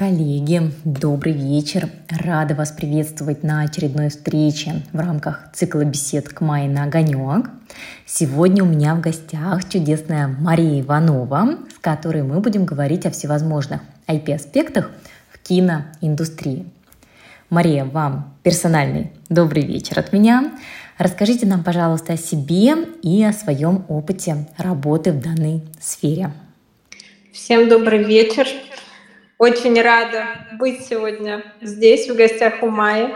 Коллеги, добрый вечер! Рада вас приветствовать на очередной встрече в рамках цикла бесед к мае на огонек. Сегодня у меня в гостях чудесная Мария Иванова, с которой мы будем говорить о всевозможных IP-аспектах в киноиндустрии. Мария, вам персональный добрый вечер от меня. Расскажите нам, пожалуйста, о себе и о своем опыте работы в данной сфере. Всем добрый вечер. Очень рада быть сегодня здесь, в гостях у Майи.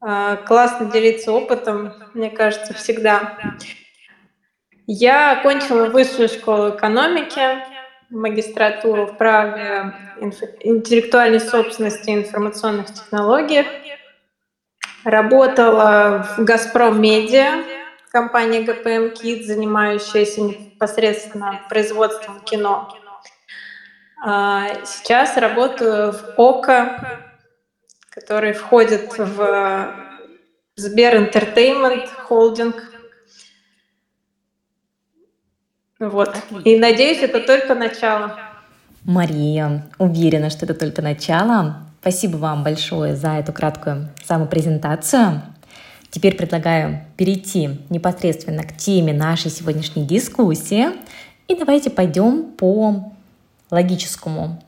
А, классно делиться опытом, мне кажется, всегда. Я окончила высшую школу экономики, магистратуру в праве интеллектуальной собственности и информационных технологий. Работала в «Газпром Медиа», компания ГПМ Кит, занимающаяся непосредственно производством кино. А, сейчас работаю в ОКО, который входит в Сбер Entertainment холдинг. Вот. И надеюсь, это только начало. Мария, уверена, что это только начало. Спасибо вам большое за эту краткую самопрезентацию. Теперь предлагаю перейти непосредственно к теме нашей сегодняшней дискуссии. И давайте пойдем по логическому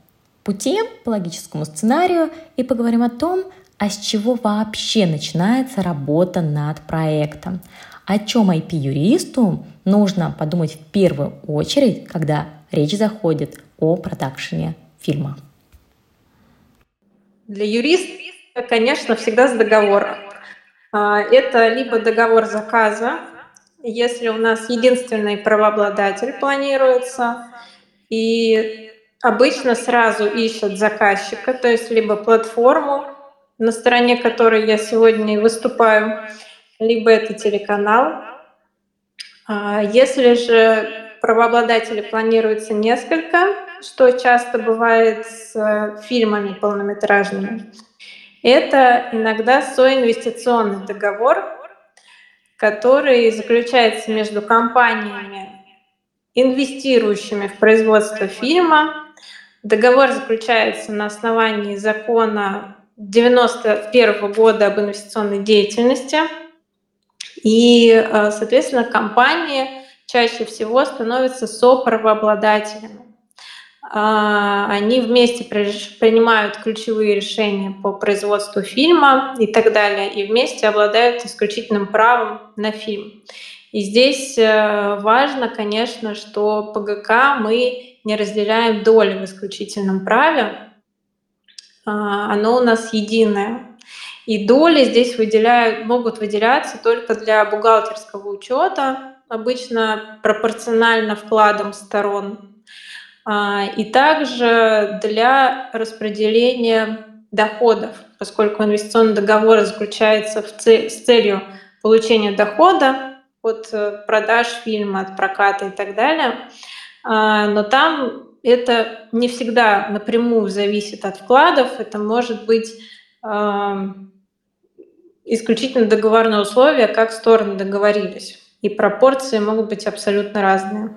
пути, по логическому сценарию и поговорим о том, а с чего вообще начинается работа над проектом. О чем IP-юристу нужно подумать в первую очередь, когда речь заходит о продакшене фильма. Для юриста, конечно, всегда с договора. Это либо договор заказа, если у нас единственный правообладатель планируется, и обычно сразу ищут заказчика, то есть либо платформу, на стороне которой я сегодня выступаю, либо это телеканал. А если же правообладателей планируется несколько, что часто бывает с фильмами полнометражными, это иногда соинвестиционный договор, который заключается между компаниями, инвестирующими в производство фильма, Договор заключается на основании закона 91 года об инвестиционной деятельности. И, э, соответственно, компании чаще всего становятся соправообладателями. А, они вместе принимают ключевые решения по производству фильма и так далее, и вместе обладают исключительным правом на фильм. И здесь э, важно, конечно, что ПГК мы не разделяем доли в исключительном праве, а, оно у нас единое. И доли здесь выделяют, могут выделяться только для бухгалтерского учета, обычно пропорционально вкладам сторон, а, и также для распределения доходов, поскольку инвестиционный договор заключается в цель, с целью получения дохода от э, продаж фильма, от проката и так далее. А, но там это не всегда напрямую зависит от вкладов, это может быть исключительно договорные условия, как стороны договорились. И пропорции могут быть абсолютно разные.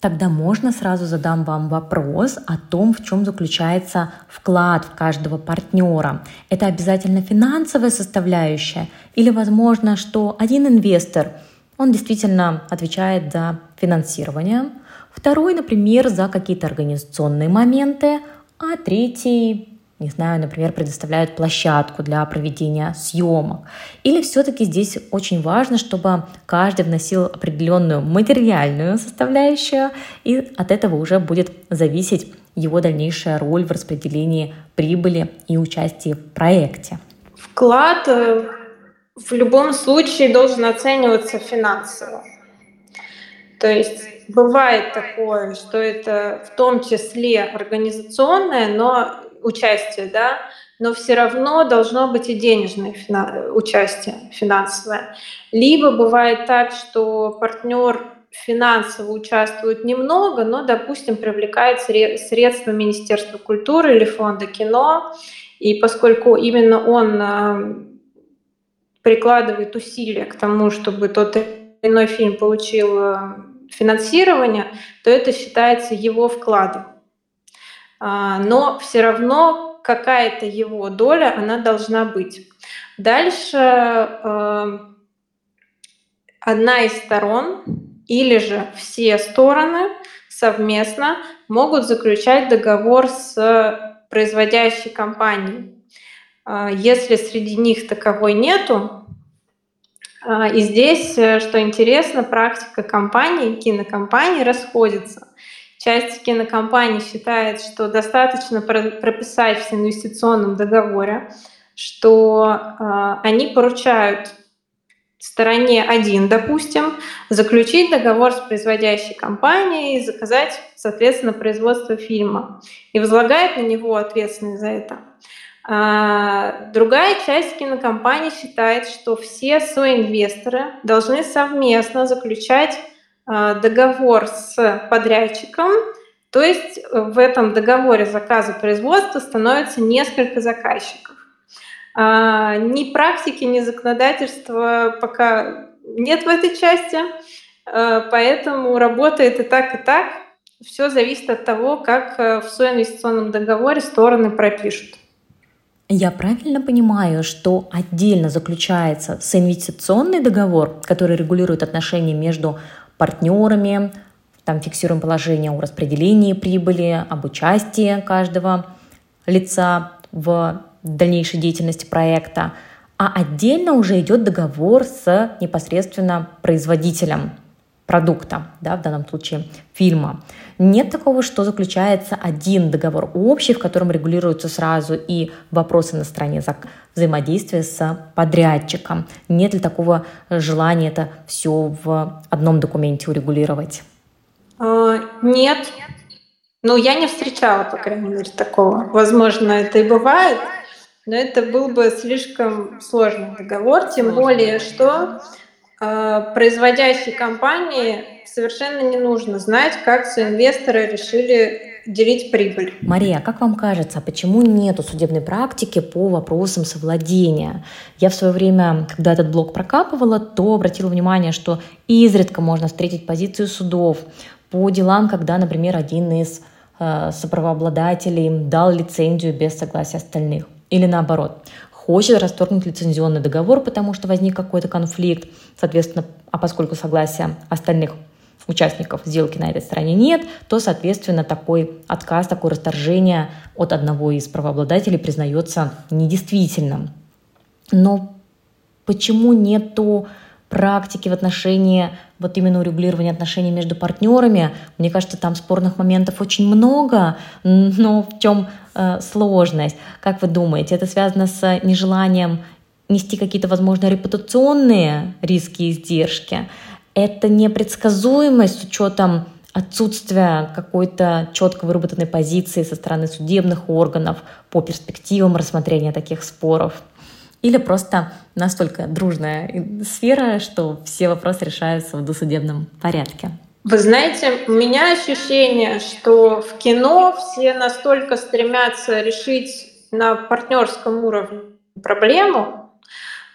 Тогда можно сразу задам вам вопрос о том, в чем заключается вклад в каждого партнера. Это обязательно финансовая составляющая или возможно, что один инвестор, он действительно отвечает за финансирование, второй, например, за какие-то организационные моменты, а третий не знаю, например, предоставляют площадку для проведения съемок. Или все-таки здесь очень важно, чтобы каждый вносил определенную материальную составляющую, и от этого уже будет зависеть его дальнейшая роль в распределении прибыли и участии в проекте. Вклад э, в любом случае должен оцениваться финансово. То есть бывает такое, что это в том числе организационное, но участие, да, но все равно должно быть и денежное фина- участие финансовое. Либо бывает так, что партнер финансово участвует немного, но, допустим, привлекает средства Министерства культуры или Фонда кино, и поскольку именно он а, прикладывает усилия к тому, чтобы тот или иной фильм получил а, финансирования, то это считается его вкладом. но все равно какая-то его доля, она должна быть. Дальше одна из сторон или же все стороны совместно могут заключать договор с производящей компанией. А, если среди них таковой нету, а, и здесь, э, что интересно, практика компаний, кинокомпаний расходится. Часть кинокомпаний считает, что достаточно прописать в инвестиционном договоре, что а, они поручают стороне один, допустим, заключить договор с производящей компанией и заказать, соответственно, производство фильма и возлагает на него ответственность за это. А другая часть кинокомпании считает, что все соинвесторы должны совместно заключать а, договор с подрядчиком, то есть в этом договоре заказа производства становится несколько заказчиков. А, ни практики, ни законодательства пока нет в этой части, а, поэтому работает и так, и так. Все зависит от того, как э, в соинвестиционном договоре стороны пропишут. Я правильно понимаю, что отдельно заключается соинвестиционный договор, который регулирует отношения между партнерами, там фиксируем положение о распределении прибыли, об участии каждого лица в дальнейшей деятельности проекта, а отдельно уже идет договор с непосредственно производителем продукта, да, в данном случае фильма. Нет такого, что заключается один договор общий, в котором регулируются сразу и вопросы на стороне взаимодействия с подрядчиком. Нет ли такого желания это все в одном документе урегулировать? А, нет. Ну, я не встречала, по крайней мере, такого. Возможно, это и бывает, но это был бы слишком сложный договор, тем более, что производящей компании совершенно не нужно знать, как инвесторы решили делить прибыль. Мария, а как вам кажется, почему нету судебной практики по вопросам совладения? Я в свое время, когда этот блок прокапывала, то обратила внимание, что изредка можно встретить позицию судов по делам, когда, например, один из э, соправообладателей дал лицензию без согласия остальных. Или наоборот, хочет расторгнуть лицензионный договор, потому что возник какой-то конфликт, соответственно, а поскольку согласия остальных участников сделки на этой стороне нет, то, соответственно, такой отказ, такое расторжение от одного из правообладателей признается недействительным. Но почему нету практики в отношении вот именно урегулирования отношений между партнерами. Мне кажется, там спорных моментов очень много, но в чем э, сложность? Как вы думаете, это связано с нежеланием нести какие-то, возможно, репутационные риски и издержки? Это непредсказуемость с учетом отсутствия какой-то четко выработанной позиции со стороны судебных органов по перспективам рассмотрения таких споров? Или просто настолько дружная сфера, что все вопросы решаются в досудебном порядке? Вы знаете, у меня ощущение, что в кино все настолько стремятся решить на партнерском уровне проблему,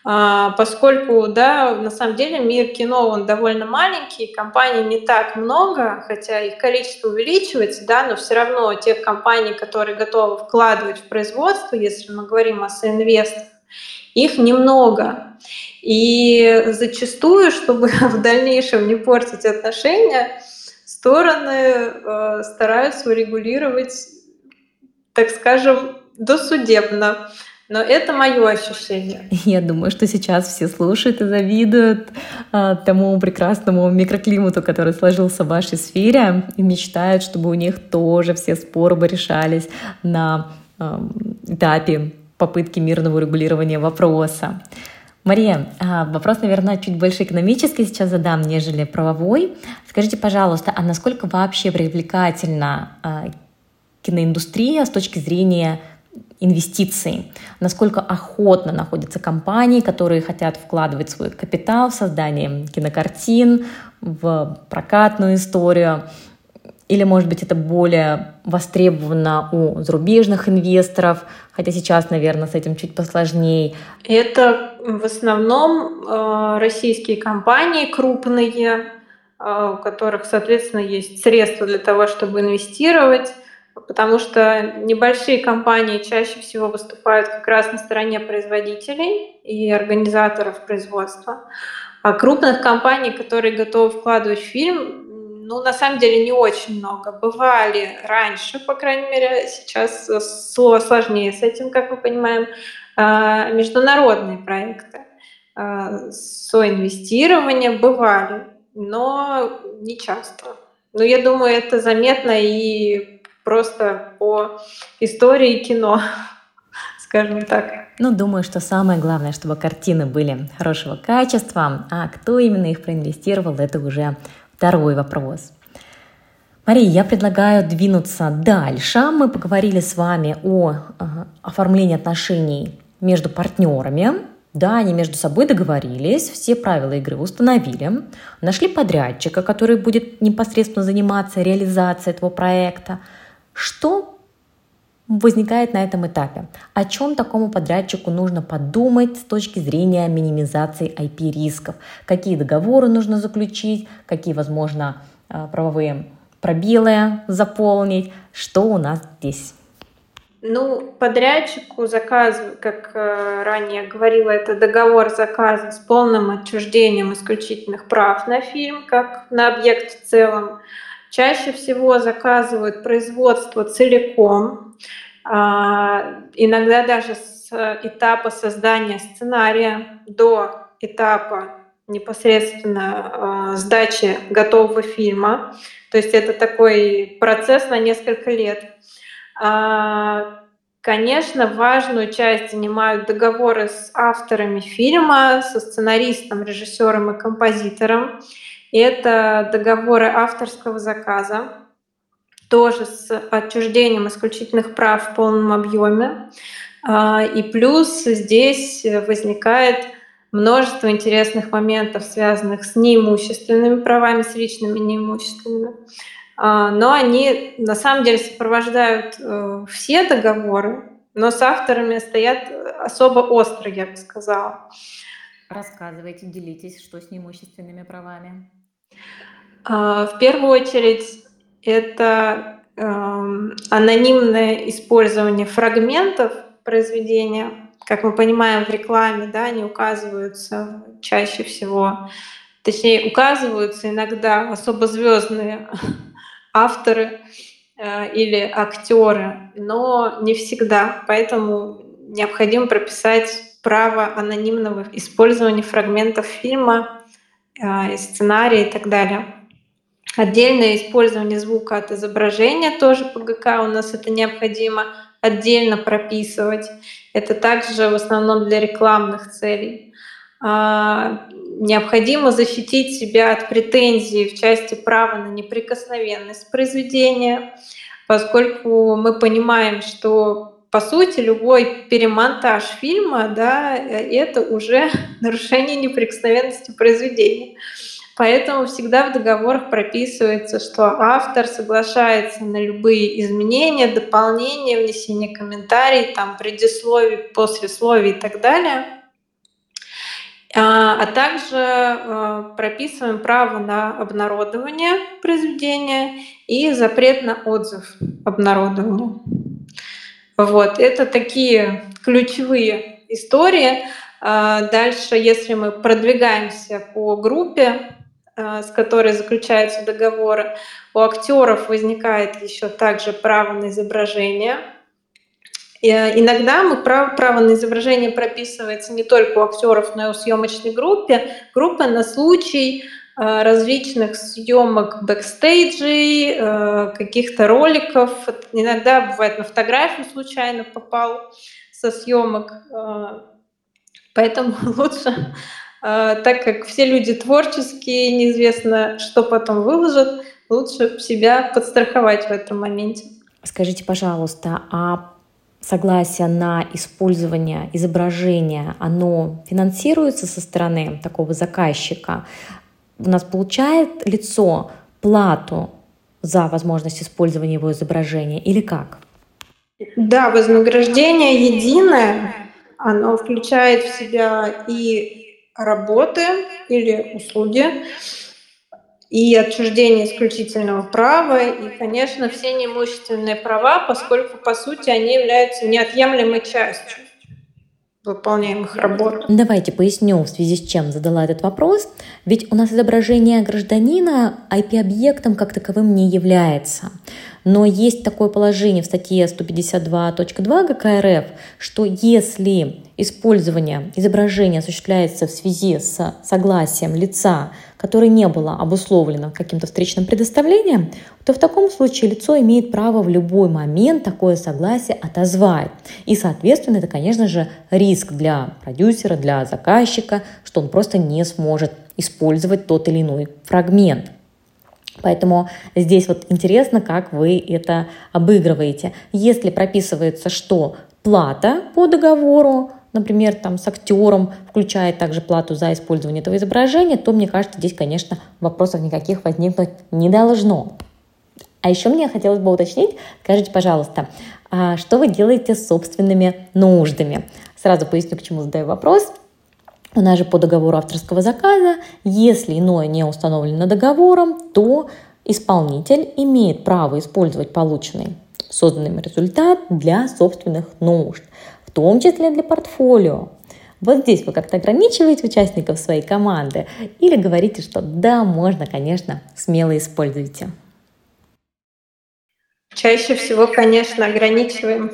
а, поскольку, да, на самом деле мир кино, он довольно маленький, компаний не так много, хотя их количество увеличивается, да, но все равно тех компаний, которые готовы вкладывать в производство, если мы говорим о соинвестах, их немного. И зачастую, чтобы в дальнейшем не портить отношения, стороны э, стараются урегулировать, так скажем, досудебно. Но это мое ощущение. Я думаю, что сейчас все слушают и завидуют а, тому прекрасному микроклимату, который сложился в вашей сфере, и мечтают, чтобы у них тоже все споры бы решались на а, этапе попытки мирного регулирования вопроса. Мария, а, вопрос, наверное, чуть больше экономический сейчас задам, нежели правовой. Скажите, пожалуйста, а насколько вообще привлекательна а, киноиндустрия с точки зрения инвестиций? Насколько охотно находятся компании, которые хотят вкладывать свой капитал в создание кинокартин, в прокатную историю? Или, может быть, это более востребовано у зарубежных инвесторов, хотя сейчас, наверное, с этим чуть посложнее. Это в основном э, российские компании крупные, э, у которых, соответственно, есть средства для того, чтобы инвестировать. потому что небольшие компании чаще всего выступают как раз на стороне производителей и организаторов производства. А крупных компаний, которые готовы вкладывать в фильм, ну, на самом деле, не очень много. Бывали раньше, по крайней мере, сейчас сложнее с этим, как мы понимаем, а, международные проекты. А, соинвестирования бывали, но не часто. Но я думаю, это заметно и просто по истории кино, скажем так. Ну, думаю, что самое главное, чтобы картины были хорошего качества, а кто именно их проинвестировал, это уже второй вопрос. Мария, я предлагаю двинуться дальше. Мы поговорили с вами о э, оформлении отношений между партнерами. Да, они между собой договорились, все правила игры установили, нашли подрядчика, который будет непосредственно заниматься реализацией этого проекта. Что возникает на этом этапе? О чем такому подрядчику нужно подумать с точки зрения минимизации IP-рисков? Какие договоры нужно заключить? Какие, возможно, э, правовые пробелы заполнить? Что у нас здесь? Ну, подрядчику заказ, как э, ранее говорила, это договор заказа с полным отчуждением исключительных прав на фильм, как на объект в целом. Чаще всего заказывают производство целиком, а, иногда даже с этапа создания сценария до этапа непосредственно а, сдачи готового фильма. То есть это такой процесс на несколько лет. А, конечно, важную часть занимают договоры с авторами фильма, со сценаристом, режиссером и композитором. Это договоры авторского заказа, тоже с отчуждением исключительных прав в полном объеме. А, и плюс здесь возникает множество интересных моментов, связанных с неимущественными правами, с личными неимущественными. А, но они на самом деле сопровождают э, все договоры, но с авторами стоят особо остро, я бы сказала. Рассказывайте, делитесь, что с неимущественными правами. А, в первую очередь это эм, анонимное использование фрагментов произведения. Как мы понимаем в рекламе, да, они указываются чаще всего, точнее указываются иногда особо звездные авторы э, или актеры, но не всегда. Поэтому необходимо прописать право анонимного использования фрагментов фильма, э, сценария и так далее. Отдельное использование звука от изображения тоже по ГК у нас это необходимо отдельно прописывать. Это также в основном для рекламных целей. А, необходимо защитить себя от претензий в части права на неприкосновенность произведения, поскольку мы понимаем, что по сути любой перемонтаж фильма, да, это уже нарушение неприкосновенности произведения. Поэтому всегда в договорах прописывается, что автор соглашается на любые изменения, дополнения, внесение комментариев, там, предисловий, послесловий и так далее. А, а также а, прописываем право на обнародование произведения и запрет на отзыв обнародования. Вот, это такие ключевые истории. А, дальше, если мы продвигаемся по группе, с которой заключаются договоры, у актеров возникает еще также право на изображение – Э, иногда мы право, право на изображение прописывается не только у актеров, но и у съемочной группы, группы на случай э, различных съемок бэкстейджей, каких-то роликов. Иногда бывает на фотографию случайно попал со съемок. Поэтому лучше, так как все люди творческие, неизвестно, что потом выложат, лучше себя подстраховать в этом моменте. Скажите, пожалуйста, а согласие на использование изображения, оно финансируется со стороны такого заказчика, у нас получает лицо плату за возможность использования его изображения или как? Да, вознаграждение единое, оно включает в себя и работы или услуги, и отчуждение исключительного права, и, конечно, все неимущественные права, поскольку, по сути, они являются неотъемлемой частью выполняемых работ. Давайте поясню, в связи с чем задала этот вопрос. Ведь у нас изображение гражданина IP-объектом как таковым не является. Но есть такое положение в статье 152.2 ГК РФ, что если использование изображения осуществляется в связи с согласием лица, которое не было обусловлено каким-то встречным предоставлением, то в таком случае лицо имеет право в любой момент такое согласие отозвать. И, соответственно, это, конечно же, риск для продюсера, для заказчика, что он просто не сможет использовать тот или иной фрагмент. Поэтому здесь вот интересно, как вы это обыгрываете. Если прописывается, что плата по договору, например, там с актером включает также плату за использование этого изображения, то, мне кажется, здесь, конечно, вопросов никаких возникнуть не должно. А еще мне хотелось бы уточнить, скажите, пожалуйста, а что вы делаете с собственными нуждами? Сразу поясню, к чему задаю вопрос – у нас же по договору авторского заказа, если иное не установлено договором, то исполнитель имеет право использовать полученный созданным результат для собственных нужд, в том числе для портфолио. Вот здесь вы как-то ограничиваете участников своей команды или говорите, что да, можно, конечно, смело используйте? Чаще всего, конечно, ограничиваем.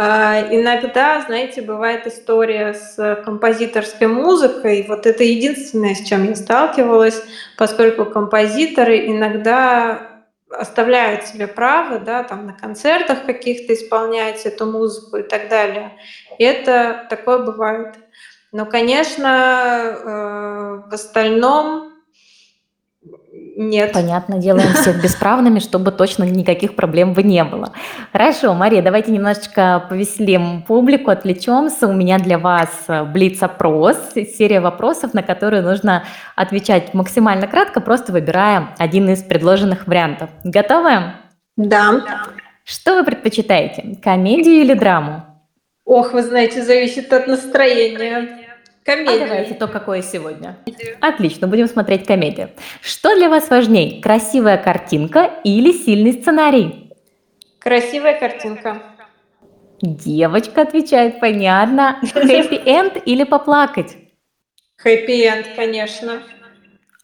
А, иногда, знаете, бывает история с композиторской музыкой. Вот это единственное, с чем я сталкивалась, поскольку композиторы иногда оставляют себе право, да, там на концертах каких-то исполнять эту музыку и так далее. И это такое бывает. Но, конечно, э, в остальном нет. Понятно, делаем всех бесправными, чтобы точно никаких проблем бы не было. Хорошо, Мария, давайте немножечко повеселим публику, отвлечемся. У меня для вас э, блиц-опрос, серия вопросов, на которые нужно отвечать максимально кратко, просто выбирая один из предложенных вариантов. Готовы? Да. Что вы предпочитаете, комедию или драму? Ох, вы знаете, зависит от настроения. Комедия. А давайте то, какое сегодня. Отлично, будем смотреть комедию. Что для вас важнее, красивая картинка или сильный сценарий? Красивая картинка. Девочка отвечает, понятно. Хэппи-энд или поплакать? Хэппи-энд, конечно.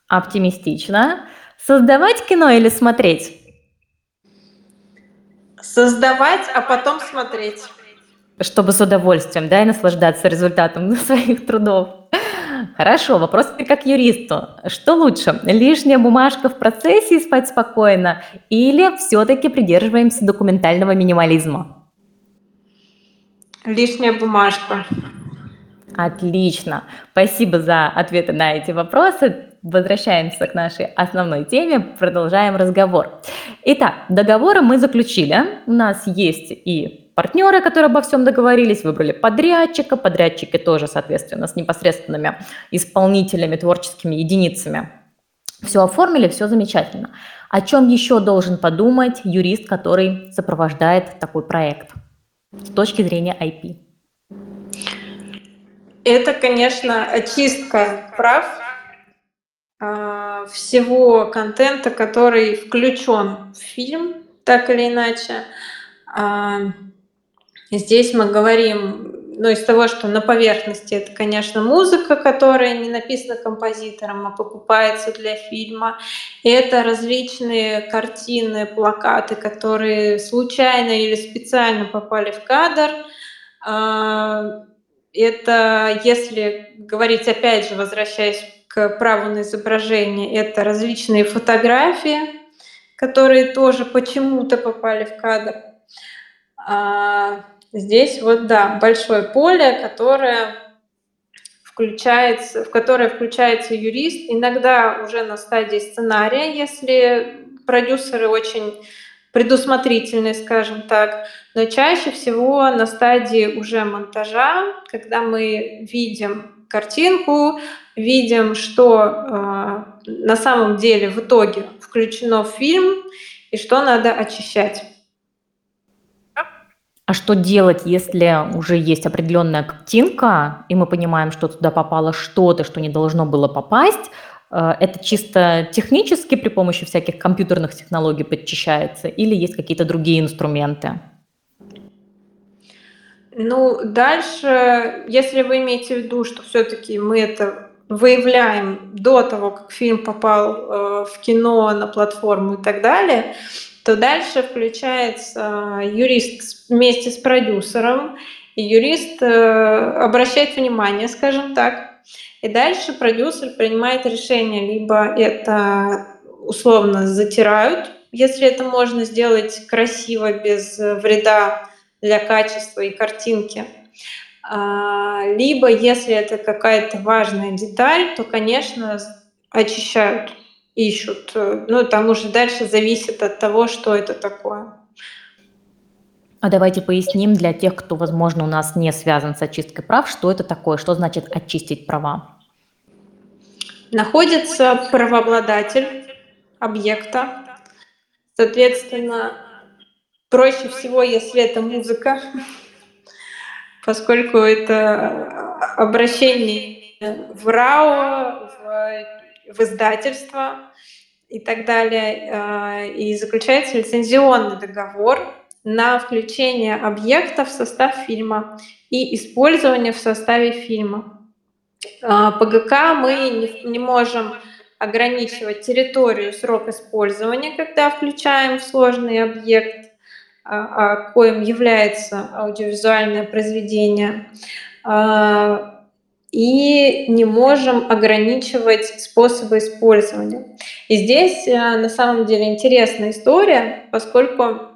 Оптимистично. Создавать кино или смотреть? Создавать, а потом смотреть чтобы с удовольствием, да, и наслаждаться результатом своих трудов. Хорошо, вопрос как юристу. Что лучше, лишняя бумажка в процессе и спать спокойно, или все-таки придерживаемся документального минимализма? Лишняя бумажка. Отлично. Спасибо за ответы на эти вопросы. Возвращаемся к нашей основной теме, продолжаем разговор. Итак, договоры мы заключили. У нас есть и партнеры, которые обо всем договорились, выбрали подрядчика, подрядчики тоже, соответственно, с непосредственными исполнителями, творческими единицами. Все оформили, все замечательно. О чем еще должен подумать юрист, который сопровождает такой проект с точки зрения IP? Это, конечно, очистка прав а, всего контента, который включен в фильм, так или иначе. А, Здесь мы говорим, ну, из того, что на поверхности это, конечно, музыка, которая не написана композитором, а покупается для фильма. Это различные картины, плакаты, которые случайно или специально попали в кадр. А, это, если говорить, опять же, возвращаясь к праву на изображение, это различные фотографии, которые тоже почему-то попали в кадр. Здесь вот, да, большое поле, которое включается, в которое включается юрист, иногда уже на стадии сценария, если продюсеры очень предусмотрительные, скажем так, но чаще всего на стадии уже монтажа, когда мы видим картинку, видим, что э, на самом деле в итоге включено в фильм и что надо очищать. А что делать, если уже есть определенная картинка, и мы понимаем, что туда попало что-то, что не должно было попасть? Э, это чисто технически при помощи всяких компьютерных технологий подчищается или есть какие-то другие инструменты? Ну, дальше, если вы имеете в виду, что все-таки мы это выявляем до того, как фильм попал э, в кино, на платформу и так далее, то дальше включается юрист вместе с продюсером, и юрист э, обращает внимание, скажем так, и дальше продюсер принимает решение, либо это условно затирают, если это можно сделать красиво, без вреда для качества и картинки. А, либо, если это какая-то важная деталь, то, конечно, очищают, ищут. Ну, там уже дальше зависит от того, что это такое. А давайте поясним для тех, кто, возможно, у нас не связан с очисткой прав, что это такое, что значит очистить права. Находится правообладатель объекта. Соответственно, проще всего, если это музыка, поскольку это обращение в РАО, в, в издательство и так далее. А, и заключается лицензионный договор на включение объекта в состав фильма и использование в составе фильма. А, по ГК мы не, можем ограничивать территорию, срок использования, когда включаем сложный объект, а, а коим является аудиовизуальное произведение, и не можем ограничивать способы использования. И здесь на самом деле интересная история, поскольку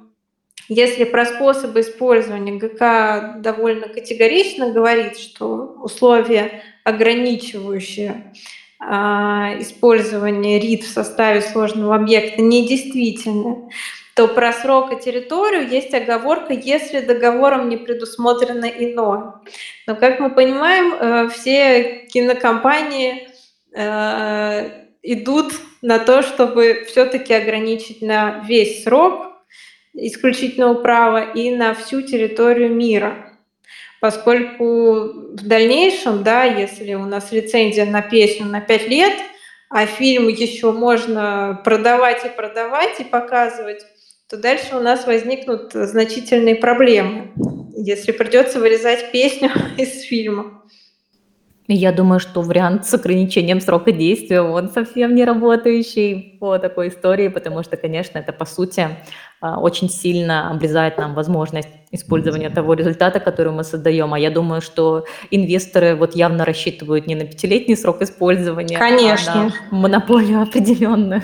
если про способы использования ГК довольно категорично говорит, что условия, ограничивающие а, использование РИД в составе сложного объекта, недействительны, то про срок и территорию есть оговорка, если договором не предусмотрено иное. Но, как мы понимаем, э, все кинокомпании э, идут на то, чтобы все-таки ограничить на весь срок, исключительного права и на всю территорию мира. Поскольку в дальнейшем, да, если у нас лицензия на песню на 5 лет, а фильм еще можно продавать и продавать и показывать, то дальше у нас возникнут значительные проблемы, если придется вырезать песню из фильма. Я думаю, что вариант с ограничением срока действия, он совсем не работающий по такой истории, потому что, конечно, это, по сути, а, очень сильно обрезает нам возможность использования того результата, который мы создаем. А я думаю, что инвесторы вот явно рассчитывают не на пятилетний срок использования, Конечно. а на монополию определенную.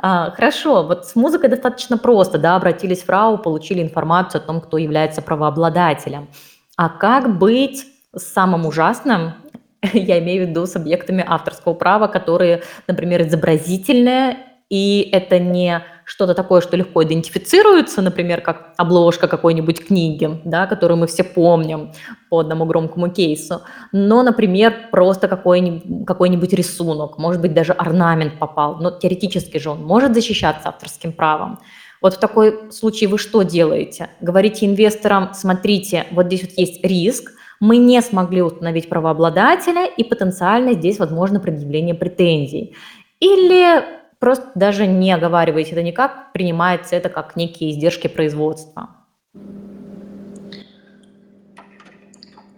А, хорошо, вот с музыкой достаточно просто, да, обратились в РАУ, получили информацию о том, кто является правообладателем. А как быть самым ужасным, я имею в виду с объектами авторского права, которые, например, изобразительные, и это не что-то такое, что легко идентифицируется, например, как обложка какой-нибудь книги, да, которую мы все помним по одному громкому кейсу, но, например, просто какой-нибудь, какой-нибудь рисунок, может быть, даже орнамент попал, но теоретически же он может защищаться авторским правом. Вот в такой случае вы что делаете? Говорите инвесторам, смотрите, вот здесь вот есть риск, мы не смогли установить правообладателя, и потенциально здесь возможно предъявление претензий. Или просто даже не оговариваете это никак, принимается это как некие издержки производства.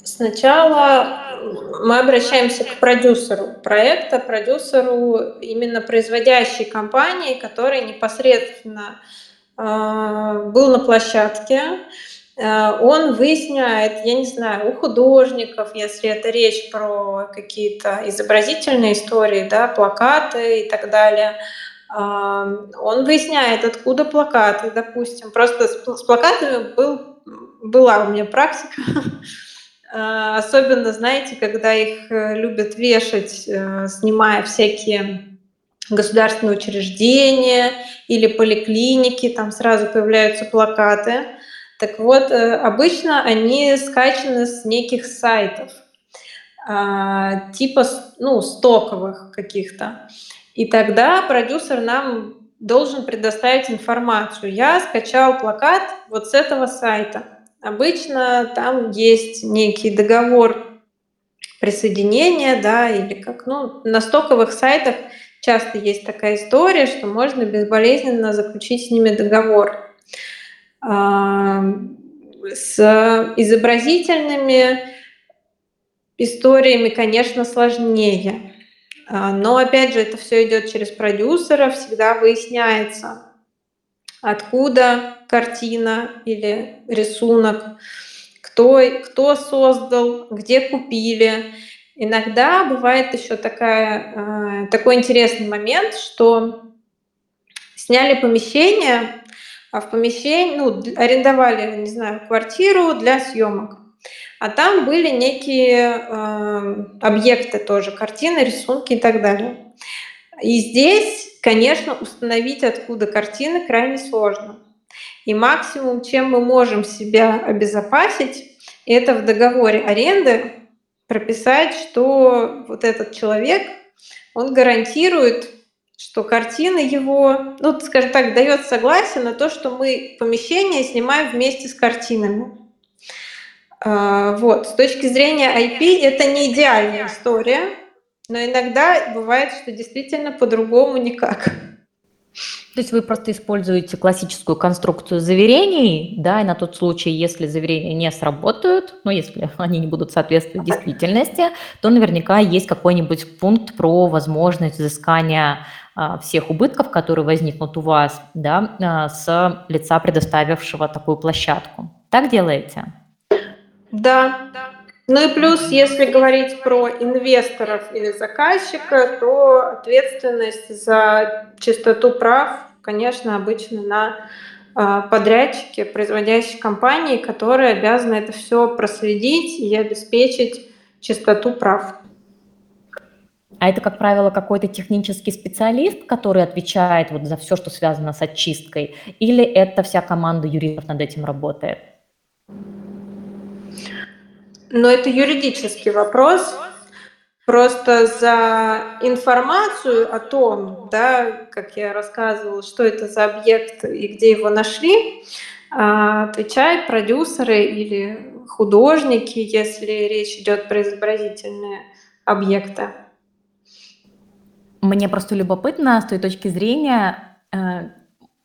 Сначала мы обращаемся к продюсеру проекта, продюсеру именно производящей компании, который непосредственно э, был на площадке, он выясняет, я не знаю, у художников, если это речь про какие-то изобразительные истории, да, плакаты и так далее, он выясняет, откуда плакаты, допустим. Просто с, плакатами был, была у меня практика. Э, особенно, знаете, когда их э, любят вешать, снимая всякие государственные учреждения или поликлиники, там сразу появляются плакаты. Так вот, э, обычно они скачаны с неких сайтов, а, типа ну, стоковых каких-то. И тогда продюсер нам должен предоставить информацию. Я скачал плакат вот с этого сайта. Обычно там есть некий договор присоединения, да, или как, ну, на стоковых сайтах часто есть такая история, что можно безболезненно заключить с ними договор. С изобразительными историями, конечно, сложнее. А, но опять же, это все идет через продюсера, всегда выясняется, откуда картина или рисунок, кто, кто создал, где купили. Иногда бывает еще такая, а, такой интересный момент, что сняли помещение, в помещении, ну, арендовали, не знаю, квартиру для съемок. А там были некие э, объекты тоже, картины, рисунки и так далее. И здесь, конечно, установить, откуда картины, крайне сложно. И максимум, чем мы можем себя обезопасить, это в договоре аренды прописать, что вот этот человек, он гарантирует что картина его, ну, скажем так, дает согласие на то, что мы помещение снимаем вместе с картинами. А, вот. С точки зрения IP это не идеальная история, но иногда бывает, что действительно по-другому никак. То есть вы просто используете классическую конструкцию заверений, да, и на тот случай, если заверения не сработают, ну, если они не будут соответствовать действительности, то наверняка есть какой-нибудь пункт про возможность взыскания всех убытков, которые возникнут у вас, да, а, с лица, предоставившего такую площадку. Так делаете? Да. Ну и плюс, если говорить про инвесторов или заказчика, то ответственность за чистоту прав, конечно, обычно на а, подрядчике, производящей компании, которые обязаны это все проследить и обеспечить чистоту прав. А это, как правило, какой-то технический специалист, который отвечает вот за все, что связано с очисткой, или это вся команда юристов над этим работает? Но это юридический вопрос. Просто за информацию о том, да, как я рассказывала, что это за объект и где его нашли, а, отвечают продюсеры или художники, если речь идет про изобразительные объекты. Мне просто любопытно с той точки зрения, э,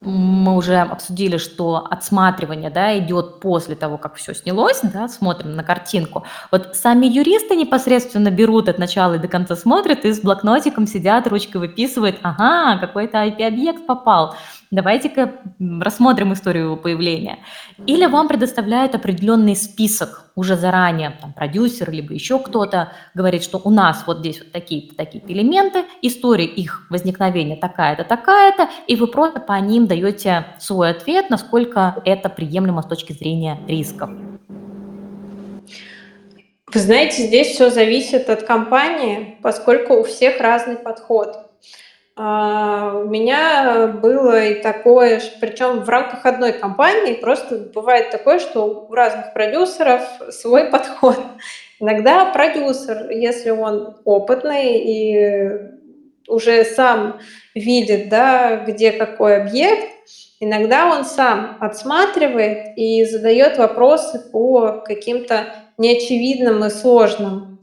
мы уже обсудили, что отсматривание да, идет после того, как все снялось, да, смотрим на картинку. Вот сами юристы непосредственно берут от начала и до конца смотрят и с блокнотиком сидят, ручкой выписывают, ага, какой-то IP-объект попал, давайте-ка рассмотрим историю его появления. Или вам предоставляют определенный список уже заранее, там, продюсер, либо еще кто-то говорит, что у нас вот здесь вот такие-то элементы, история их возникновения такая-то, такая-то, и вы просто по ним даете свой ответ, насколько это приемлемо с точки зрения рисков. Вы знаете, здесь все зависит от компании, поскольку у всех разный подход. А, у меня было и такое, причем в рамках одной компании, просто бывает такое, что у разных продюсеров свой подход. Иногда продюсер, если он опытный и уже сам видит, да, где какой объект, иногда он сам отсматривает и задает вопросы по каким-то неочевидным и сложным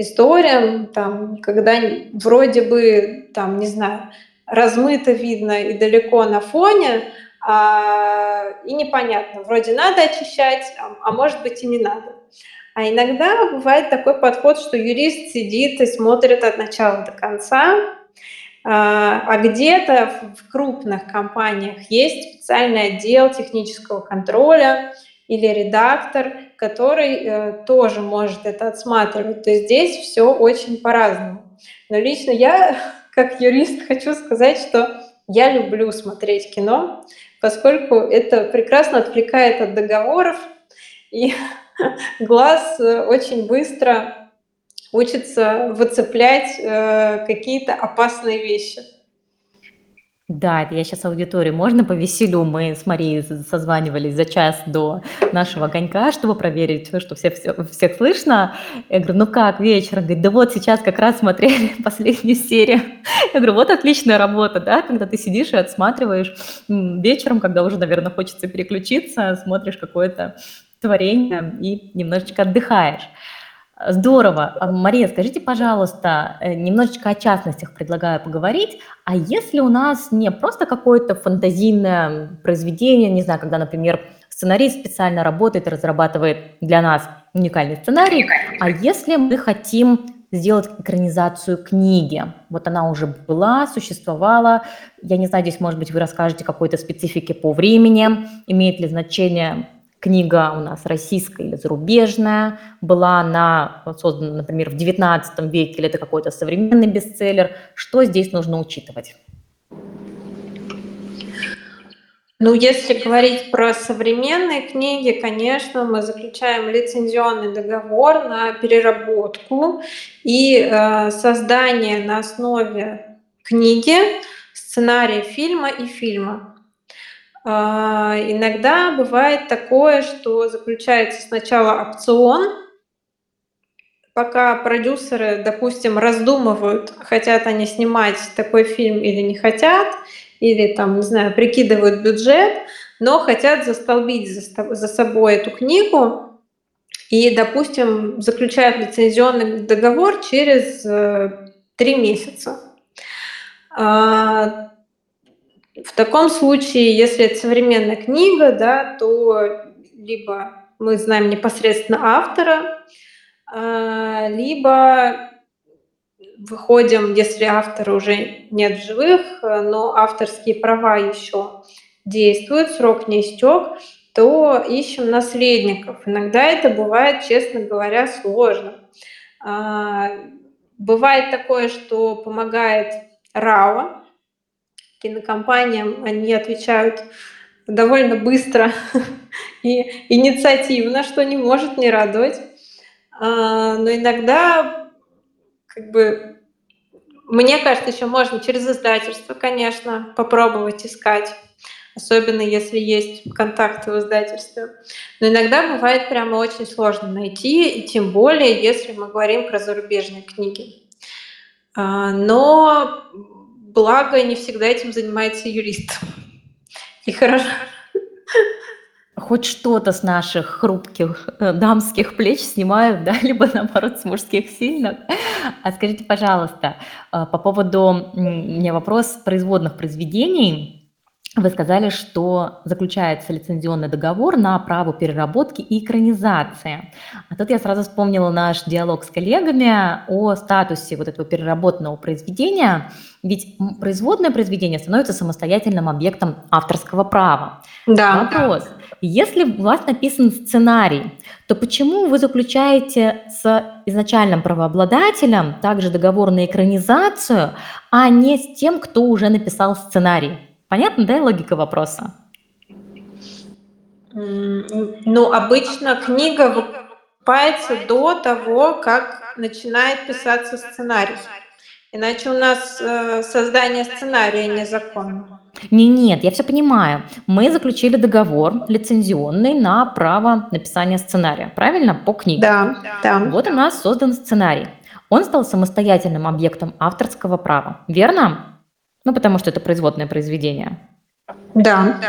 историям, там, когда вроде бы, там, не знаю, размыто видно и далеко на фоне, а, и непонятно, вроде надо очищать, а, а может быть и не надо. А иногда бывает такой подход, что юрист сидит и смотрит от начала до конца, а, а где-то в крупных компаниях есть специальный отдел технического контроля или редактор, который э, тоже может это отсматривать. То есть здесь все очень по-разному. Но лично я, как юрист, хочу сказать, что я люблю смотреть кино, поскольку это прекрасно отвлекает от договоров, и глаз э, очень быстро учится выцеплять э, какие-то опасные вещи. Да, это я сейчас аудиторию. Можно по веселю? Мы с Марией созванивались за час до нашего огонька, чтобы проверить, что все, все, всех слышно. Я говорю, ну как вечером? Говорит, да вот сейчас как раз смотрели последнюю серию. Я говорю, вот отличная работа, да, когда ты сидишь и отсматриваешь вечером, когда уже, наверное, хочется переключиться, смотришь какое-то творение и немножечко отдыхаешь. Здорово. А, Мария, скажите, пожалуйста, э, немножечко о частностях предлагаю поговорить. А если у нас не просто какое-то фантазийное произведение, не знаю, когда, например, сценарист специально работает разрабатывает для нас уникальный сценарий, а если мы хотим сделать экранизацию книги. Вот она уже была, существовала. Я не знаю, здесь, может быть, вы расскажете какой-то специфики по времени. Имеет ли значение книга у нас российская или зарубежная, была она создана, например, в XIX веке, или это какой-то современный бестселлер. Что здесь нужно учитывать? Ну, если говорить про современные книги, конечно, мы заключаем лицензионный договор на переработку и э, создание на основе книги сценария фильма и фильма. А, иногда бывает такое, что заключается сначала опцион, пока продюсеры, допустим, раздумывают, хотят они снимать такой фильм или не хотят, или там, не знаю, прикидывают бюджет, но хотят застолбить за, собой эту книгу и, допустим, заключают лицензионный договор через э, три месяца. В таком случае, если это современная книга, да, то либо мы знаем непосредственно автора, а, либо выходим, если автора уже нет в живых, но авторские права еще действуют, срок не истек, то ищем наследников. Иногда это бывает, честно говоря, сложно. А, бывает такое, что помогает РАО, кинокомпаниям они отвечают довольно быстро и инициативно, что не может не радовать. А, но иногда, как бы, мне кажется, еще можно через издательство, конечно, попробовать искать, особенно если есть контакты в издательстве. Но иногда бывает прямо очень сложно найти, и тем более, если мы говорим про зарубежные книги. А, но Благо, не всегда этим занимается юрист. И хорошо. Хоть что-то с наших хрупких э, дамских плеч снимают, да, либо наоборот с мужских сильных. А скажите, пожалуйста, э, по поводу, у меня вопрос производных произведений. Вы сказали, что заключается лицензионный договор на право переработки и экранизации. А тут я сразу вспомнила наш диалог с коллегами о статусе вот этого переработанного произведения. Ведь производное произведение становится самостоятельным объектом авторского права. Да. Вопрос. Если у вас написан сценарий, то почему вы заключаете с изначальным правообладателем также договор на экранизацию, а не с тем, кто уже написал сценарий? Понятно, да, логика вопроса? Ну, обычно книга выкупается до того, как начинает писаться сценарий. Иначе у нас э, создание сценария незаконно. Не, нет, я все понимаю. Мы заключили договор лицензионный на право написания сценария, правильно? По книге. Да, да. Вот у нас создан сценарий. Он стал самостоятельным объектом авторского права, верно? Ну, потому что это производное произведение. Да.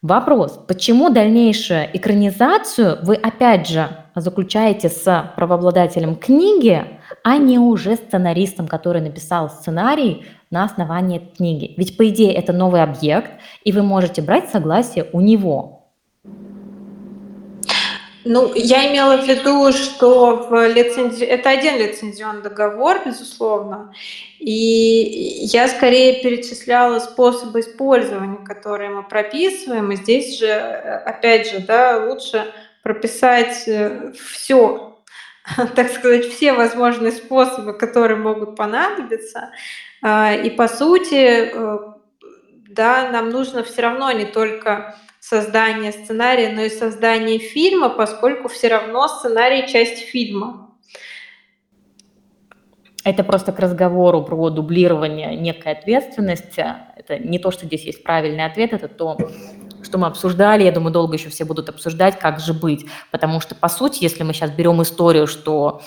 Вопрос, почему дальнейшую экранизацию вы опять же заключаете с правообладателем книги, а не уже сценаристом, который написал сценарий на основании книги? Ведь по идее это новый объект, и вы можете брать согласие у него. Ну, я имела в виду, что в лицензи... это один лицензионный договор, безусловно, и я скорее перечисляла способы использования, которые мы прописываем, и здесь же, опять же, да, лучше прописать э, все, так сказать, все возможные способы, которые могут понадобиться. А, и по сути, э, да, нам нужно все равно не только создание сценария, но и создание фильма, поскольку все равно сценарий часть фильма. Это просто к разговору про дублирование некой ответственности. Это не то, что здесь есть правильный ответ, это то, что мы обсуждали. Я думаю, долго еще все будут обсуждать, как же быть. Потому что, по сути, если мы сейчас берем историю, что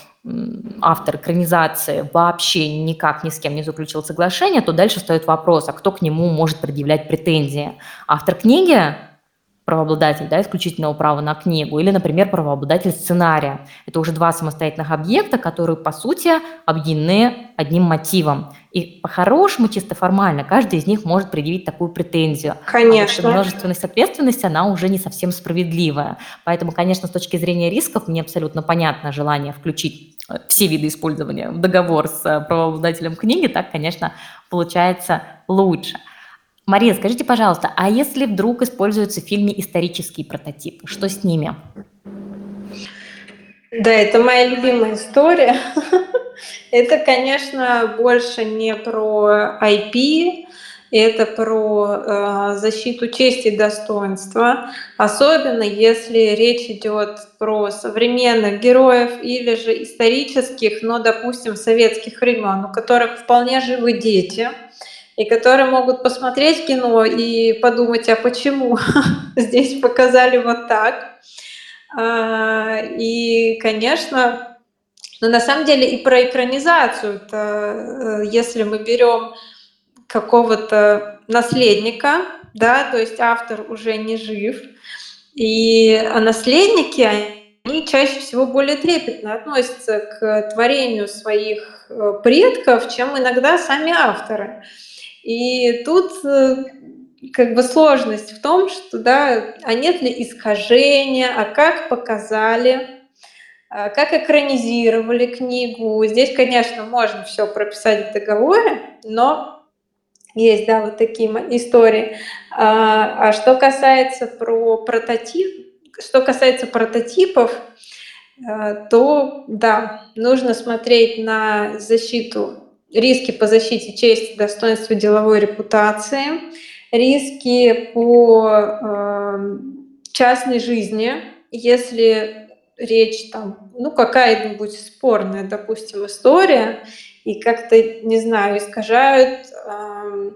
автор экранизации вообще никак ни с кем не заключил соглашение, то дальше стоит вопрос, а кто к нему может предъявлять претензии? Автор книги правообладатель да, исключительного права на книгу, или, например, правообладатель сценария. Это уже два самостоятельных объекта, которые, по сути, объединены одним мотивом. И по-хорошему, чисто формально, каждый из них может предъявить такую претензию. Конечно. А вот множественность ответственности, она уже не совсем справедливая. Поэтому, конечно, с точки зрения рисков, мне абсолютно понятно желание включить э, все виды использования в договор с э, правообладателем книги, так, конечно, получается лучше. Мария, скажите, пожалуйста, а если вдруг используются в фильме исторические прототипы, что с ними? Да, это моя любимая история. Это, конечно, больше не про IP, это про э, защиту чести и достоинства, особенно если речь идет про современных героев или же исторических, но, допустим, советских времен, у которых вполне живы дети, и которые могут посмотреть кино и подумать, а почему здесь показали вот так. А, и, конечно, но на самом деле и про экранизацию, э, если мы берем какого-то наследника, да, то есть автор уже не жив, и а наследники, они чаще всего более трепетно относятся к творению своих э, предков, чем иногда сами авторы. И тут э, как бы сложность в том, что да, а нет ли искажения, а как показали, а как экранизировали книгу. Здесь, конечно, можно все прописать в договоре, но есть, да, вот такие истории. А, а что касается про прототип, что касается прототипов, э, то да, нужно смотреть на защиту риски по защите чести, достоинства деловой репутации, риски по э, частной жизни, если речь там, ну, какая-нибудь спорная, допустим, история, и как-то, не знаю, искажают э,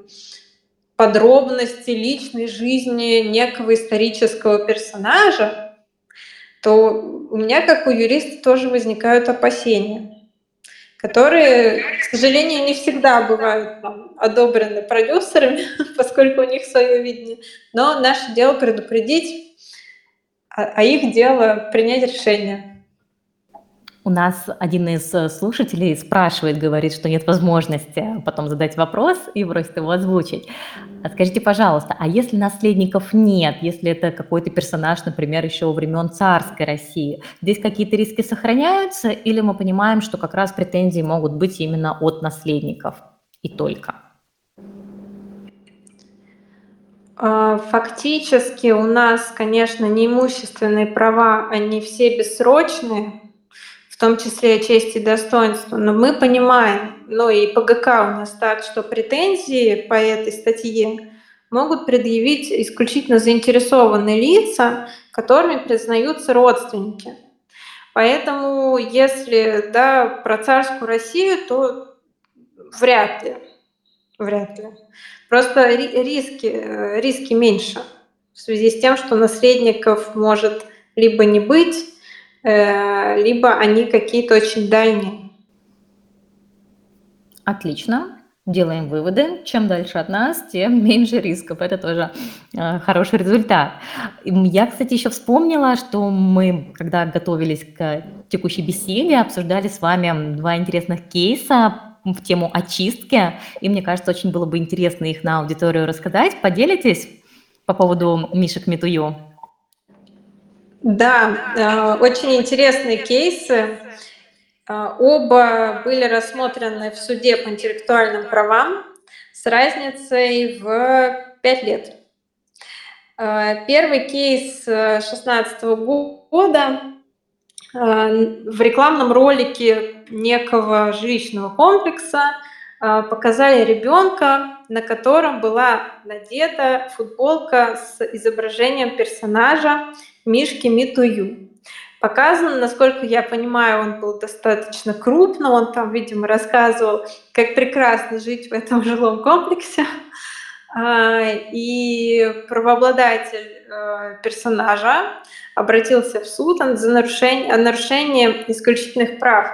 подробности личной жизни некого исторического персонажа, то у меня, как у юриста, тоже возникают опасения которые, к сожалению, не всегда бывают там, одобрены продюсерами, поскольку у них свое видение. Но наше дело предупредить, а, а их дело принять решение. У нас один из э, слушателей спрашивает, говорит, что нет возможности потом задать вопрос и просит его озвучить. А скажите, пожалуйста, а если наследников нет, если это какой-то персонаж, например, еще во времен царской России, здесь какие-то риски сохраняются или мы понимаем, что как раз претензии могут быть именно от наследников и только? А, фактически у нас, конечно, неимущественные права, они все бессрочные, в том числе честь и достоинство. Но мы понимаем, ну и по ГК у нас так, что претензии по этой статье могут предъявить исключительно заинтересованные лица, которыми признаются родственники. Поэтому если да, про царскую Россию, то вряд ли. Вряд ли. Просто риски, э, риски меньше в связи с тем, что наследников может либо не быть, либо они какие-то очень дальние. Отлично. Делаем выводы. Чем дальше от нас, тем меньше рисков. Это тоже э, хороший результат. Я, кстати, еще вспомнила, что мы, когда готовились к текущей беседе, обсуждали с вами два интересных кейса в тему очистки. И мне кажется, очень было бы интересно их на аудиторию рассказать. Поделитесь по поводу Мишек Метую? Да, э, очень интересные кейсы. Э, оба были рассмотрены в суде по интеллектуальным правам с разницей в 5 лет. Э, первый кейс 2016 года в рекламном ролике некого жилищного комплекса показали ребенка, на котором была надета футболка с изображением персонажа Мишки Митую. Показано, насколько я понимаю, он был достаточно крупным, он там, видимо, рассказывал, как прекрасно жить в этом жилом комплексе. А, и правообладатель э, персонажа обратился в суд за нарушение, нарушение исключительных прав.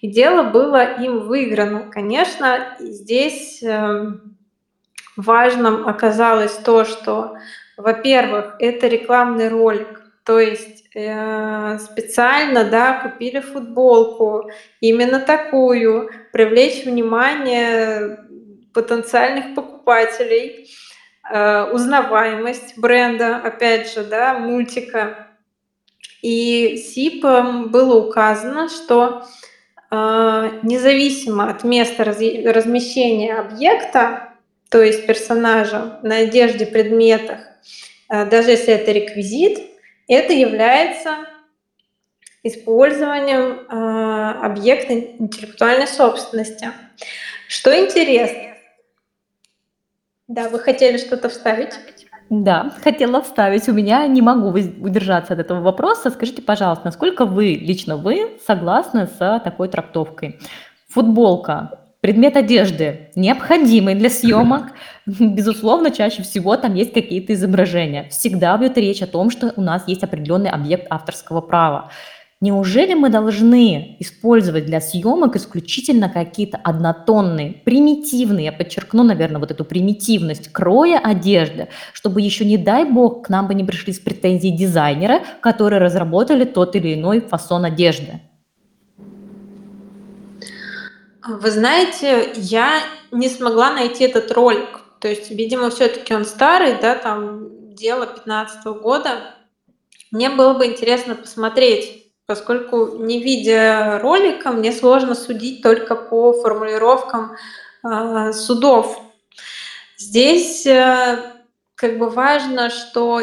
И дело было им выиграно. Конечно, здесь эм, важным оказалось то, что Во-первых, это рекламный ролик, то есть э, специально, да, купили футболку, именно такую, привлечь внимание потенциальных покупателей, э, узнаваемость бренда, опять же, да, мультика. И СИПом было указано, что э, независимо от места размещения объекта, то есть персонажа на одежде, предметах, э, даже если это реквизит, это является использованием э, объекта интеллектуальной собственности. Что интересно? Да, вы хотели что-то вставить? Да, хотела вставить. У меня не могу удержаться от этого вопроса. Скажите, пожалуйста, насколько вы, лично вы, согласны с такой трактовкой? Футболка предмет одежды, необходимый для съемок. Безусловно, чаще всего там есть какие-то изображения. Всегда будет речь о том, что у нас есть определенный объект авторского права. Неужели мы должны использовать для съемок исключительно какие-то однотонные, примитивные, я подчеркну, наверное, вот эту примитивность кроя одежды, чтобы еще, не дай бог, к нам бы не пришли с претензией дизайнера, которые разработали тот или иной фасон одежды? Вы знаете, я не смогла найти этот ролик. То есть, видимо, все-таки он старый, да, там дело 15 года. Мне было бы интересно посмотреть, поскольку не видя ролика, мне сложно судить только по формулировкам э, судов. Здесь э, как бы важно, что,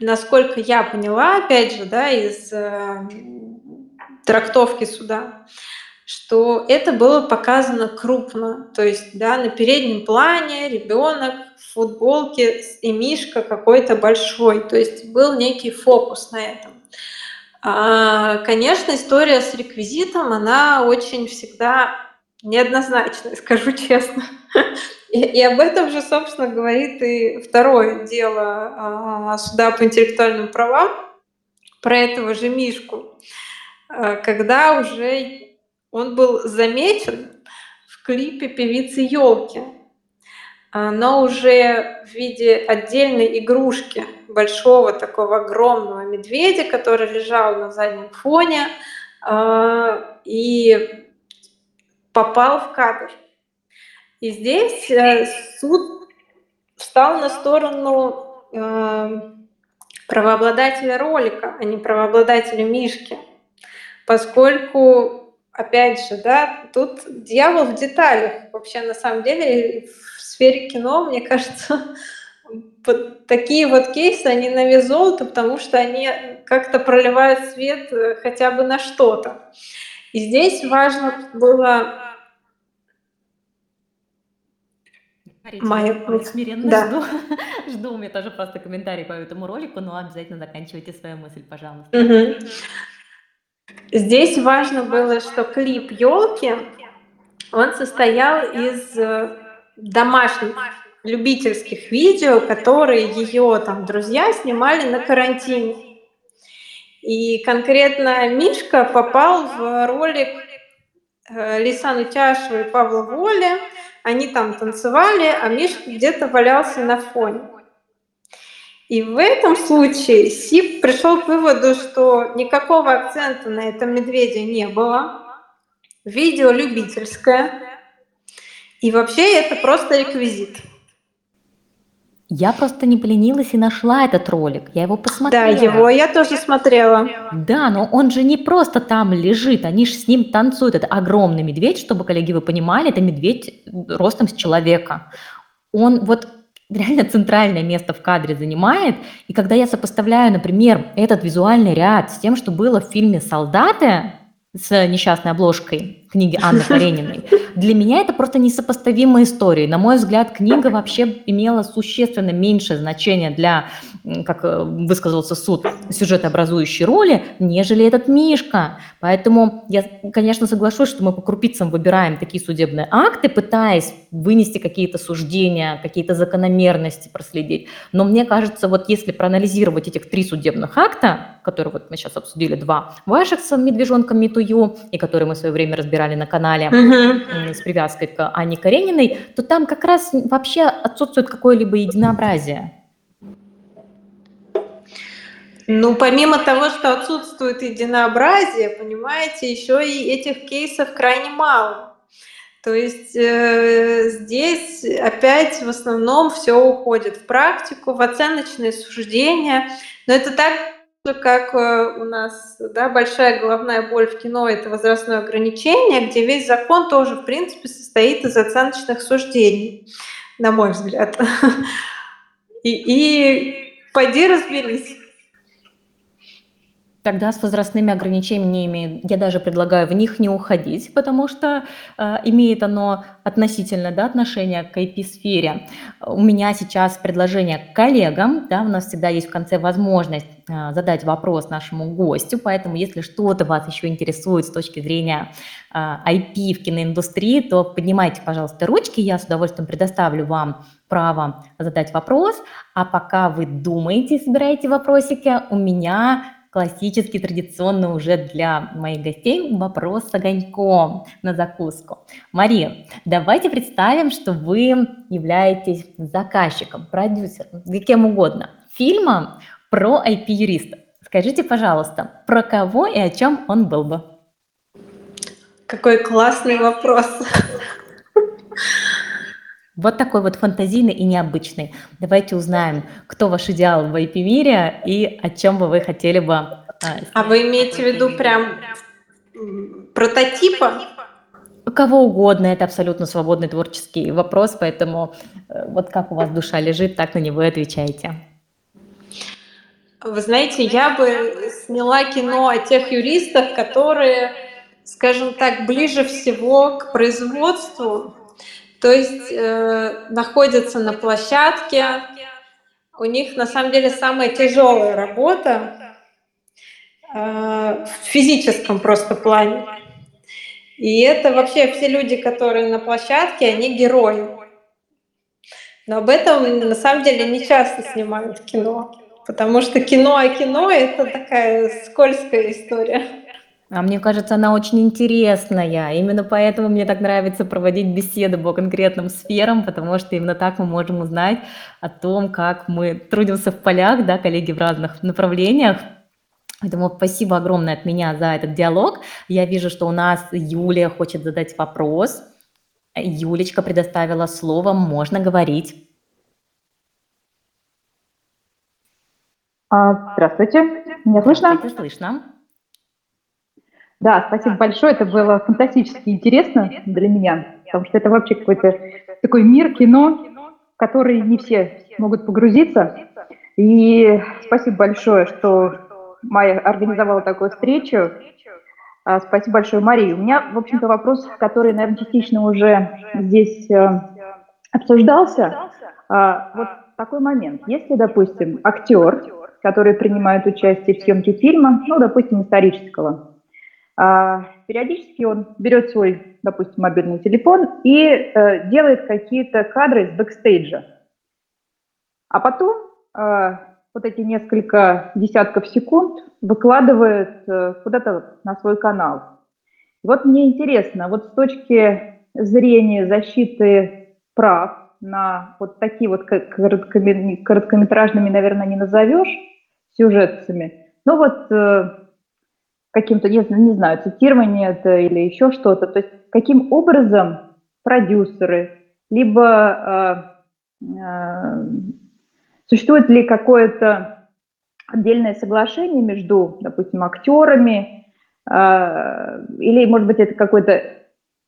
насколько я поняла, опять же, да, из э, трактовки суда, что это было показано крупно. То есть, да, на переднем плане ребенок в футболке и Мишка какой-то большой. То есть был некий фокус на этом. А, конечно, история с реквизитом, она очень всегда неоднозначная, скажу честно. И, и об этом же, собственно, говорит и второе дело а, суда по интеллектуальным правам про этого же Мишку, а, когда уже он был замечен в клипе певицы Елки, но уже в виде отдельной игрушки большого такого огромного медведя, который лежал на заднем фоне а, и попал в кадр. И здесь э, суд встал на сторону э, правообладателя ролика, а не правообладателя Мишки, поскольку опять же, да, тут дьявол в деталях. Вообще, на самом деле, в сфере кино, мне кажется, вот такие вот кейсы, они на вес золота, потому что они как-то проливают свет э, хотя бы на что-то. И здесь важно было... Моя... Смиренно да. жду. жду, у меня тоже просто комментарий по этому ролику, но обязательно заканчивайте свою мысль, пожалуйста. Угу. Здесь важно было, что клип елки, он состоял из э, домашних любительских видео, которые ее там друзья снимали на карантине. И конкретно Мишка попал в ролик э, Лисану Тяшева и Павла Воли. Они там танцевали, а Мишка где-то валялся на фоне. И в этом случае СИП пришел к выводу, что никакого акцента на этом медведе не было. Видео любительское. И вообще это просто реквизит. Я просто не поленилась и нашла этот ролик. Я его посмотрела. Да, его я тоже смотрела. Да, но он же не просто там лежит, они же с ним танцуют. Это огромный медведь, чтобы, коллеги, вы понимали, это медведь ростом с человека. Он вот реально центральное место в кадре занимает. И когда я сопоставляю, например, этот визуальный ряд с тем, что было в фильме «Солдаты», с несчастной обложкой книги Анны Карениной. Для меня это просто несопоставимые истории. На мой взгляд, книга вообще имела существенно меньшее значение для, как э, высказался суд, сюжетообразующей роли, нежели этот Мишка. Поэтому я, конечно, соглашусь, что мы по крупицам выбираем такие судебные акты, пытаясь вынести какие-то суждения, какие-то закономерности проследить. Но мне кажется, вот если проанализировать этих три судебных акта, которые вот мы сейчас обсудили, два, ваших с медвежонком Митую, и которые мы в свое время разбирали, разбирали на канале с привязкой к Анне Карениной, то там как раз вообще отсутствует какое-либо единообразие. Ну, помимо того, что отсутствует единообразие, понимаете, еще и этих кейсов крайне мало. То есть э, здесь опять в основном все уходит в практику, в оценочные суждения. Но это так как э, у нас да, большая головная боль в кино – это возрастное ограничение, где весь закон тоже, в принципе, состоит из оценочных суждений, на мой взгляд. И, и пойди разберись. Тогда с возрастными ограничениями я даже предлагаю в них не уходить, потому что э, имеет оно относительно да, отношение к IP-сфере. У меня сейчас предложение к коллегам, да, у нас всегда есть в конце возможность э, задать вопрос нашему гостю, поэтому если что-то вас еще интересует с точки зрения э, IP в киноиндустрии, то поднимайте, пожалуйста, ручки, я с удовольствием предоставлю вам право задать вопрос, а пока вы думаете, собираете вопросики, у меня классический, традиционно уже для моих гостей вопрос с огоньком на закуску. Мария, давайте представим, что вы являетесь заказчиком, продюсером, кем угодно, фильма про IP-юриста. Скажите, пожалуйста, про кого и о чем он был бы? Какой классный вопрос. Вот такой вот фантазийный и необычный. Давайте узнаем, кто ваш идеал в IP-мире и о чем бы вы хотели бы... А, а вы имеете в виду прям прототипа? Кого угодно, это абсолютно свободный творческий вопрос, поэтому э, вот как у вас душа лежит, так на него и отвечайте. Вы знаете, я бы сняла кино о тех юристах, которые, скажем так, ближе всего к производству, то есть э, находятся на площадке, у них на самом деле самая тяжелая работа э, в физическом просто плане. И это вообще все люди, которые на площадке, они герои. Но об этом на самом деле не часто снимают кино, потому что кино о кино это такая скользкая история. А мне кажется, она очень интересная. Именно поэтому мне так нравится проводить беседы по конкретным сферам, потому что именно так мы можем узнать о том, как мы трудимся в полях, да, коллеги в разных направлениях. Поэтому спасибо огромное от меня за этот диалог. Я вижу, что у нас Юлия хочет задать вопрос. Юлечка предоставила слово, можно говорить. А, здравствуйте, меня слышно? Это слышно. Да, спасибо большое. Это было фантастически интересно для меня, потому что это вообще какой-то такой мир кино, в который не все могут погрузиться. И спасибо большое, что Майя организовала такую встречу. А, спасибо большое, Мария. У меня, в общем-то, вопрос, который, наверное, частично уже здесь э, обсуждался. А, вот такой момент. Если, допустим, актер, который принимает участие в съемке фильма, ну, допустим, исторического, периодически он берет свой, допустим, мобильный телефон и э, делает какие-то кадры из бэкстейджа. А потом э, вот эти несколько десятков секунд выкладывает э, куда-то на свой канал. Вот мне интересно, вот с точки зрения защиты прав на вот такие вот короткометражными, наверное, не назовешь сюжетами, но вот каким-то, не, не знаю, цитирование это или еще что-то. То есть каким образом продюсеры, либо э, э, существует ли какое-то отдельное соглашение между, допустим, актерами, э, или, может быть, это какой-то,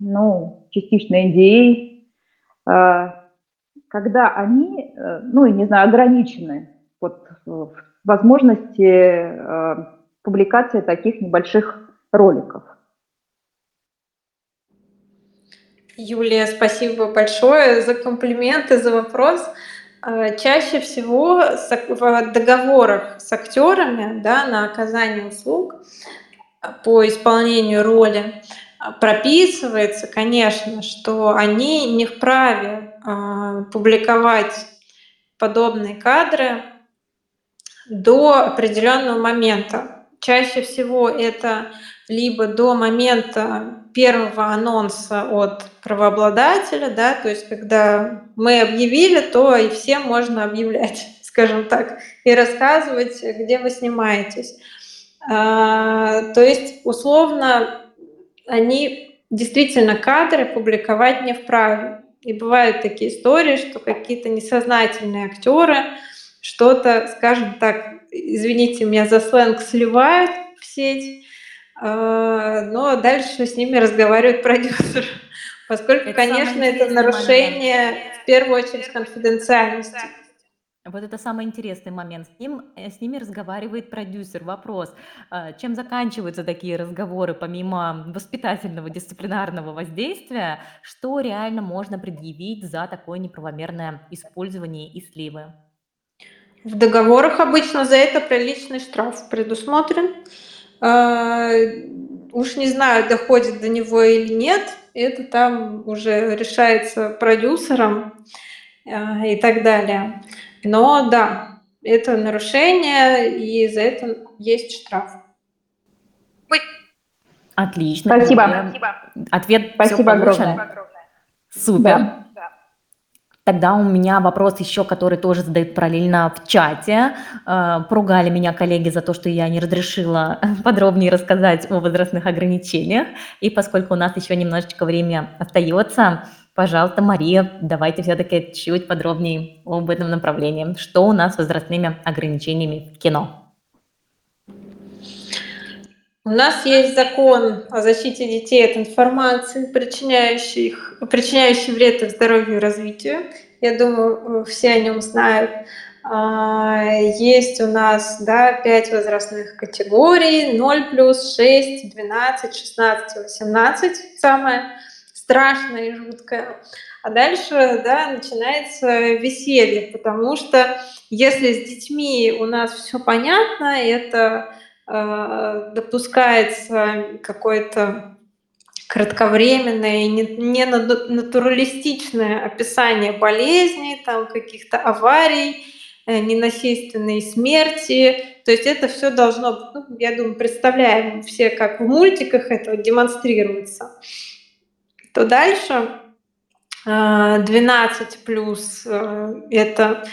ну, частично NDA, э, когда они, э, ну, не знаю, ограничены вот, в возможности э, публикации таких небольших роликов. Юлия, спасибо большое за комплименты, за вопрос. А, чаще всего в договорах с актерами да, на оказание услуг по исполнению роли прописывается, конечно, что они не вправе а, публиковать подобные кадры до определенного момента. Чаще всего это либо до момента первого анонса от правообладателя, да, то есть когда мы объявили, то и всем можно объявлять, скажем так, и рассказывать, где вы снимаетесь. А, то есть, условно, они действительно кадры публиковать не вправе. И бывают такие истории, что какие-то несознательные актеры что-то, скажем так, извините меня за сленг, сливают в сеть, а, но дальше с ними разговаривает продюсер. Поскольку, это конечно, это нарушение момент. в первую очередь конфиденциальности. Вот это самый интересный момент. С, ним, э, с ними разговаривает продюсер. Вопрос, а, чем заканчиваются такие разговоры, помимо воспитательного, дисциплинарного воздействия, что реально можно предъявить за такое неправомерное использование и сливы? В договорах обычно за это приличный штраф предусмотрен. А, уж не знаю, доходит до него или нет, это там уже решается продюсером а, и так далее. Но да, это нарушение, и за это есть штраф. Отлично. Спасибо. Ответ Спасибо огромное. Супер. Да. Тогда у меня вопрос еще, который тоже задают параллельно в чате. Э, поругали меня коллеги за то, что я не разрешила подробнее рассказать о возрастных ограничениях. И поскольку у нас еще немножечко времени остается, пожалуйста, Мария, давайте все-таки чуть подробнее об этом направлении. Что у нас с возрастными ограничениями в кино? У нас есть закон о защите детей от информации, причиняющей, причиняющей вред их здоровью и развитию. Я думаю, все о нем знают. А, есть у нас да, 5 возрастных категорий, 0 плюс, 6, 12, 16, 18, самое страшное и жуткое. А дальше да, начинается веселье, потому что если с детьми у нас все понятно, это Э, допускается какое-то кратковременное и не натуралистичное описание болезней, там каких-то аварий, э, ненасильственной смерти. То есть это все должно ну, я думаю, представляем все, как в мультиках это демонстрируется. То дальше 12 э, плюс это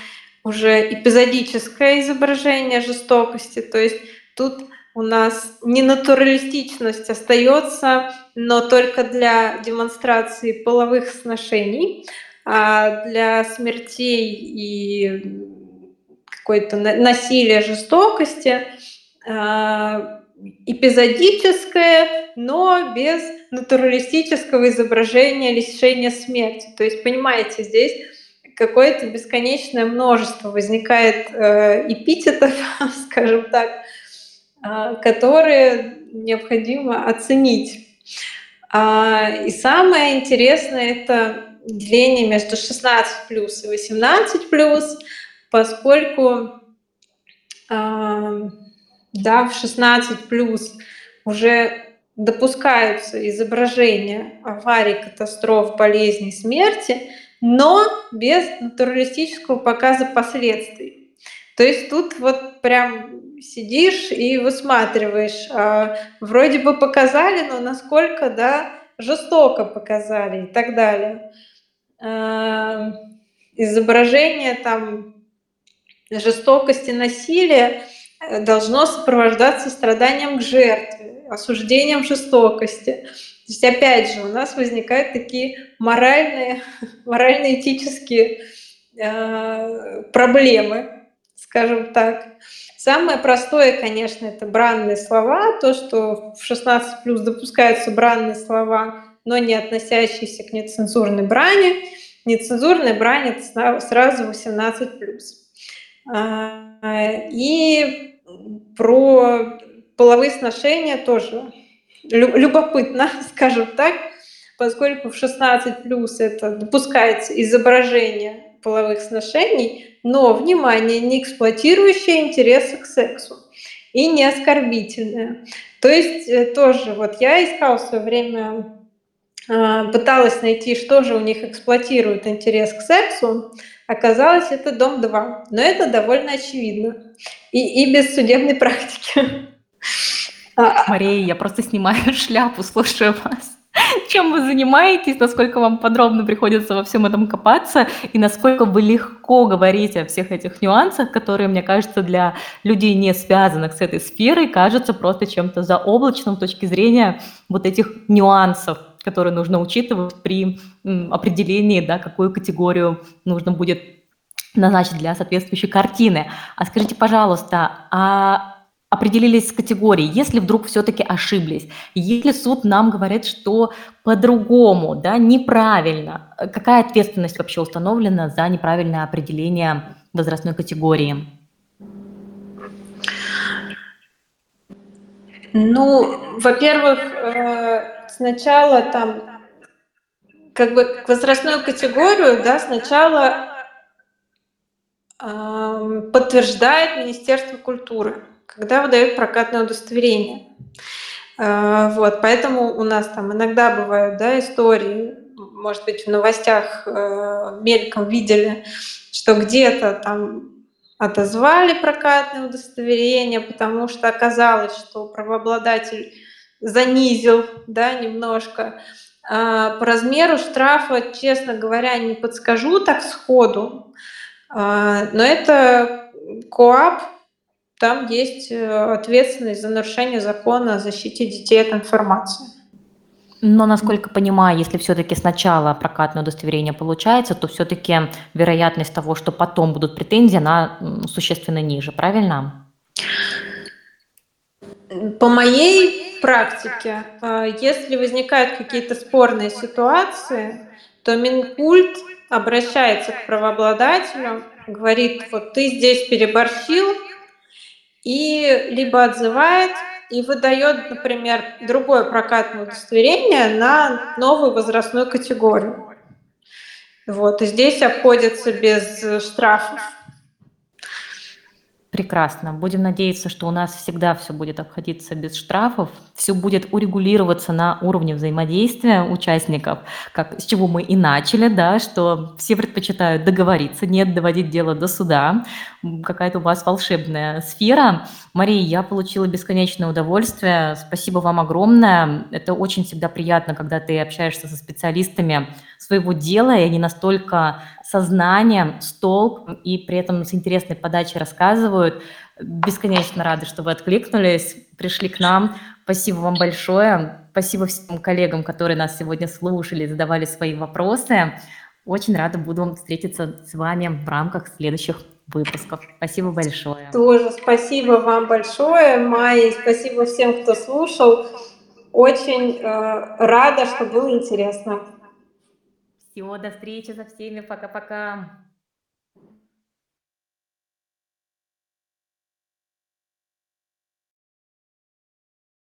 уже эпизодическое изображение жестокости, то есть Тут у нас ненатуралистичность остается, но только для демонстрации половых сношений, а для смертей и какой-то насилия, жестокости а, эпизодическое, но без натуралистического изображения лишения смерти. То есть, понимаете, здесь какое-то бесконечное множество возникает э, эпитетов, скажем так, которые необходимо оценить. А, и самое интересное — это деление между 16 плюс и 18 плюс, поскольку а, да, в 16 плюс уже допускаются изображения аварий, катастроф, болезней, смерти, но без натуралистического показа последствий. То есть тут вот прям сидишь и высматриваешь. А, вроде бы показали, но насколько, да, жестоко показали и так далее. А, изображение там жестокости, насилия э, должно сопровождаться страданием к жертве, осуждением жестокости. То есть, опять же, у нас возникают такие моральные, морально-этические э, проблемы, скажем так. Самое простое, конечно, это бранные слова, то, что в 16 плюс допускаются бранные слова, но не относящиеся к нецензурной брани. Нецензурная брань это сразу 18 плюс. А, и про половые сношения тоже любопытно, скажем так, поскольку в 16 плюс это допускается изображение половых сношений, но, внимание, не эксплуатирующие интересы к сексу и не оскорбительные. То есть э, тоже вот я искала в свое время, а, пыталась найти, что же у них эксплуатирует интерес к сексу, оказалось, это дом 2. Но это довольно очевидно. И, и без судебной практики. Мария, я просто снимаю шляпу, слушаю вас. Чем вы занимаетесь, насколько вам подробно приходится во всем этом копаться, и насколько вы легко говорите о всех этих нюансах, которые, мне кажется, для людей, не связанных с этой сферой, кажутся просто чем-то заоблачным с точки зрения вот этих нюансов, которые нужно учитывать при определении, да, какую категорию нужно будет назначить для соответствующей картины. А скажите, пожалуйста, а определились с категорией, если вдруг все-таки ошиблись, если суд нам говорит, что по-другому, да, неправильно, какая ответственность вообще установлена за неправильное определение возрастной категории? Ну, во-первых, э, сначала там как бы возрастную категорию, да, сначала подтверждает Министерство культуры, когда выдают прокатное удостоверение. А, вот, поэтому у нас там иногда бывают да, истории, может быть, в новостях э, мельком видели, что где-то там отозвали прокатное удостоверение, потому что оказалось, что правообладатель занизил да, немножко. А по размеру штрафа, честно говоря, не подскажу так сходу, а, но это КОАП, там есть э, ответственность за нарушение закона о защите детей от информации. Но, насколько понимаю, если все-таки сначала прокатное удостоверение получается, то все-таки вероятность того, что потом будут претензии, она существенно ниже, правильно? По моей практике, а, если возникают какие-то спорные ситуации, то Минкульт обращается к правообладателю, говорит, вот ты здесь переборщил, и либо отзывает, и выдает, например, другое прокатное удостоверение на новую возрастную категорию. Вот, и здесь обходится без штрафов. Прекрасно. Будем надеяться, что у нас всегда все будет обходиться без штрафов, все будет урегулироваться на уровне взаимодействия участников, как с чего мы и начали, да, что все предпочитают договориться, нет доводить дело до суда. Какая-то у вас волшебная сфера. Мария, я получила бесконечное удовольствие. Спасибо вам огромное. Это очень всегда приятно, когда ты общаешься со специалистами своего дела, и они настолько сознанием, с толком и при этом с интересной подачей рассказывают. Бесконечно рады, что вы откликнулись, пришли к нам. Спасибо вам большое. Спасибо всем коллегам, которые нас сегодня слушали, задавали свои вопросы. Очень рада буду встретиться с вами в рамках следующих выпусков. Спасибо большое. Тоже спасибо вам большое, Майя, спасибо всем, кто слушал. Очень э, рада, что было интересно. Всего, до встречи со всеми. Пока-пока.